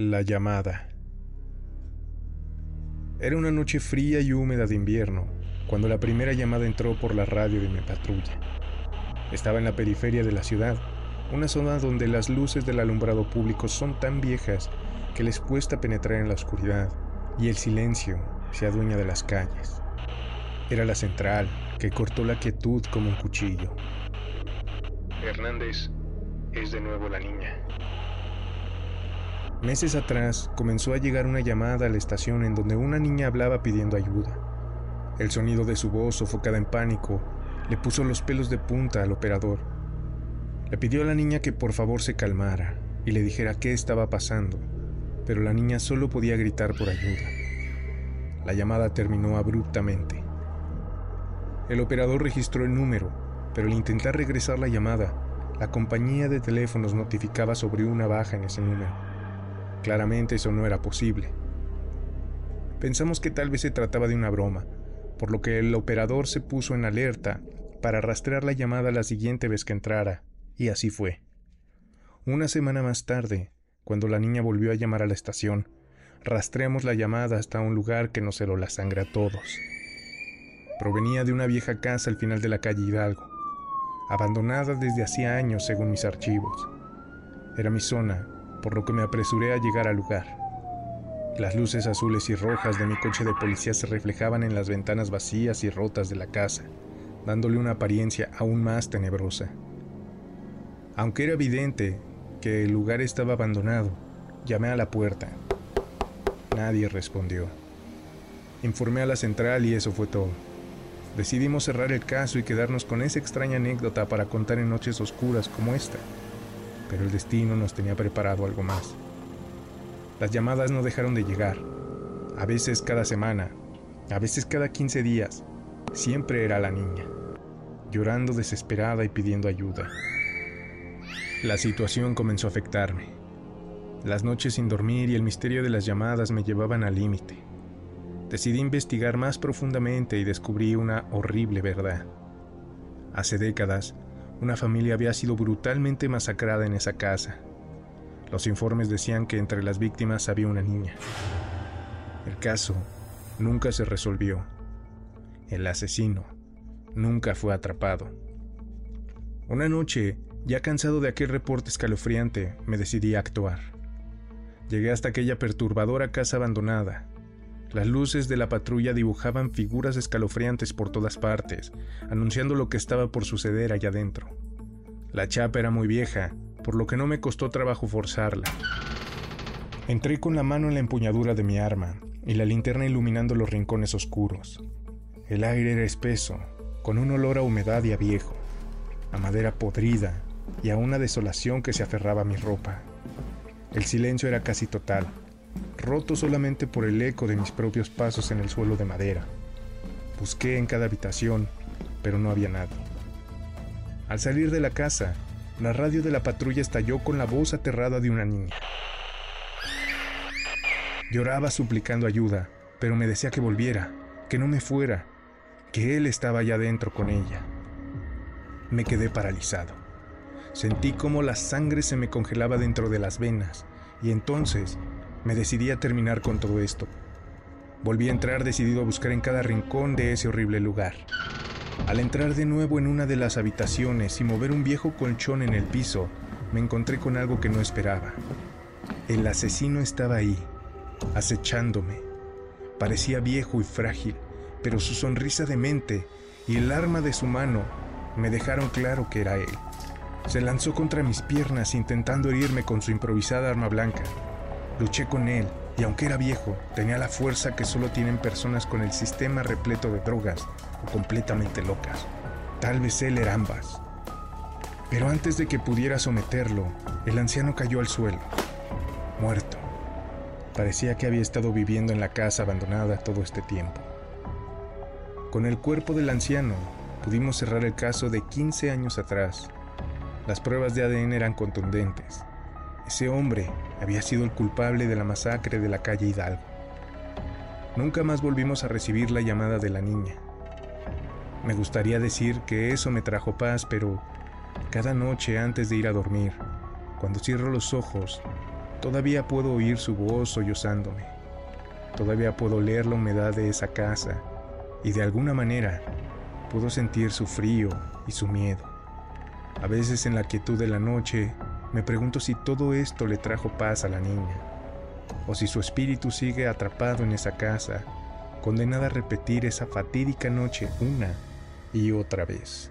La llamada. Era una noche fría y húmeda de invierno cuando la primera llamada entró por la radio de mi patrulla. Estaba en la periferia de la ciudad, una zona donde las luces del alumbrado público son tan viejas que les cuesta penetrar en la oscuridad y el silencio se adueña de las calles. Era la central que cortó la quietud como un cuchillo. Hernández es de nuevo la niña. Meses atrás comenzó a llegar una llamada a la estación en donde una niña hablaba pidiendo ayuda. El sonido de su voz, sofocada en pánico, le puso los pelos de punta al operador. Le pidió a la niña que por favor se calmara y le dijera qué estaba pasando, pero la niña solo podía gritar por ayuda. La llamada terminó abruptamente. El operador registró el número, pero al intentar regresar la llamada, la compañía de teléfonos notificaba sobre una baja en ese número. Claramente eso no era posible. Pensamos que tal vez se trataba de una broma, por lo que el operador se puso en alerta para rastrear la llamada la siguiente vez que entrara, y así fue. Una semana más tarde, cuando la niña volvió a llamar a la estación, rastreamos la llamada hasta un lugar que nos heló la sangre a todos. Provenía de una vieja casa al final de la calle Hidalgo, abandonada desde hacía años según mis archivos. Era mi zona por lo que me apresuré a llegar al lugar. Las luces azules y rojas de mi coche de policía se reflejaban en las ventanas vacías y rotas de la casa, dándole una apariencia aún más tenebrosa. Aunque era evidente que el lugar estaba abandonado, llamé a la puerta. Nadie respondió. Informé a la central y eso fue todo. Decidimos cerrar el caso y quedarnos con esa extraña anécdota para contar en noches oscuras como esta pero el destino nos tenía preparado algo más. Las llamadas no dejaron de llegar, a veces cada semana, a veces cada 15 días. Siempre era la niña, llorando desesperada y pidiendo ayuda. La situación comenzó a afectarme. Las noches sin dormir y el misterio de las llamadas me llevaban al límite. Decidí investigar más profundamente y descubrí una horrible verdad. Hace décadas, una familia había sido brutalmente masacrada en esa casa. Los informes decían que entre las víctimas había una niña. El caso nunca se resolvió. El asesino nunca fue atrapado. Una noche, ya cansado de aquel reporte escalofriante, me decidí a actuar. Llegué hasta aquella perturbadora casa abandonada, las luces de la patrulla dibujaban figuras escalofriantes por todas partes, anunciando lo que estaba por suceder allá adentro. La chapa era muy vieja, por lo que no me costó trabajo forzarla. Entré con la mano en la empuñadura de mi arma y la linterna iluminando los rincones oscuros. El aire era espeso, con un olor a humedad y a viejo, a madera podrida y a una desolación que se aferraba a mi ropa. El silencio era casi total roto solamente por el eco de mis propios pasos en el suelo de madera. Busqué en cada habitación, pero no había nada. Al salir de la casa, la radio de la patrulla estalló con la voz aterrada de una niña. Lloraba suplicando ayuda, pero me decía que volviera, que no me fuera, que él estaba allá dentro con ella. Me quedé paralizado. Sentí como la sangre se me congelaba dentro de las venas, y entonces me decidí a terminar con todo esto. Volví a entrar decidido a buscar en cada rincón de ese horrible lugar. Al entrar de nuevo en una de las habitaciones y mover un viejo colchón en el piso, me encontré con algo que no esperaba. El asesino estaba ahí, acechándome. Parecía viejo y frágil, pero su sonrisa demente y el arma de su mano me dejaron claro que era él. Se lanzó contra mis piernas intentando herirme con su improvisada arma blanca. Luché con él y aunque era viejo, tenía la fuerza que solo tienen personas con el sistema repleto de drogas o completamente locas. Tal vez él era ambas. Pero antes de que pudiera someterlo, el anciano cayó al suelo, muerto. Parecía que había estado viviendo en la casa abandonada todo este tiempo. Con el cuerpo del anciano pudimos cerrar el caso de 15 años atrás. Las pruebas de ADN eran contundentes. Ese hombre había sido el culpable de la masacre de la calle Hidalgo. Nunca más volvimos a recibir la llamada de la niña. Me gustaría decir que eso me trajo paz, pero cada noche antes de ir a dormir, cuando cierro los ojos, Todavía puedo oír su voz sollozándome. Todavía puedo leer la humedad de esa casa y de alguna manera puedo sentir su frío y su miedo. A veces en la quietud de la noche me pregunto si todo esto le trajo paz a la niña, o si su espíritu sigue atrapado en esa casa, condenada a repetir esa fatídica noche una y otra vez.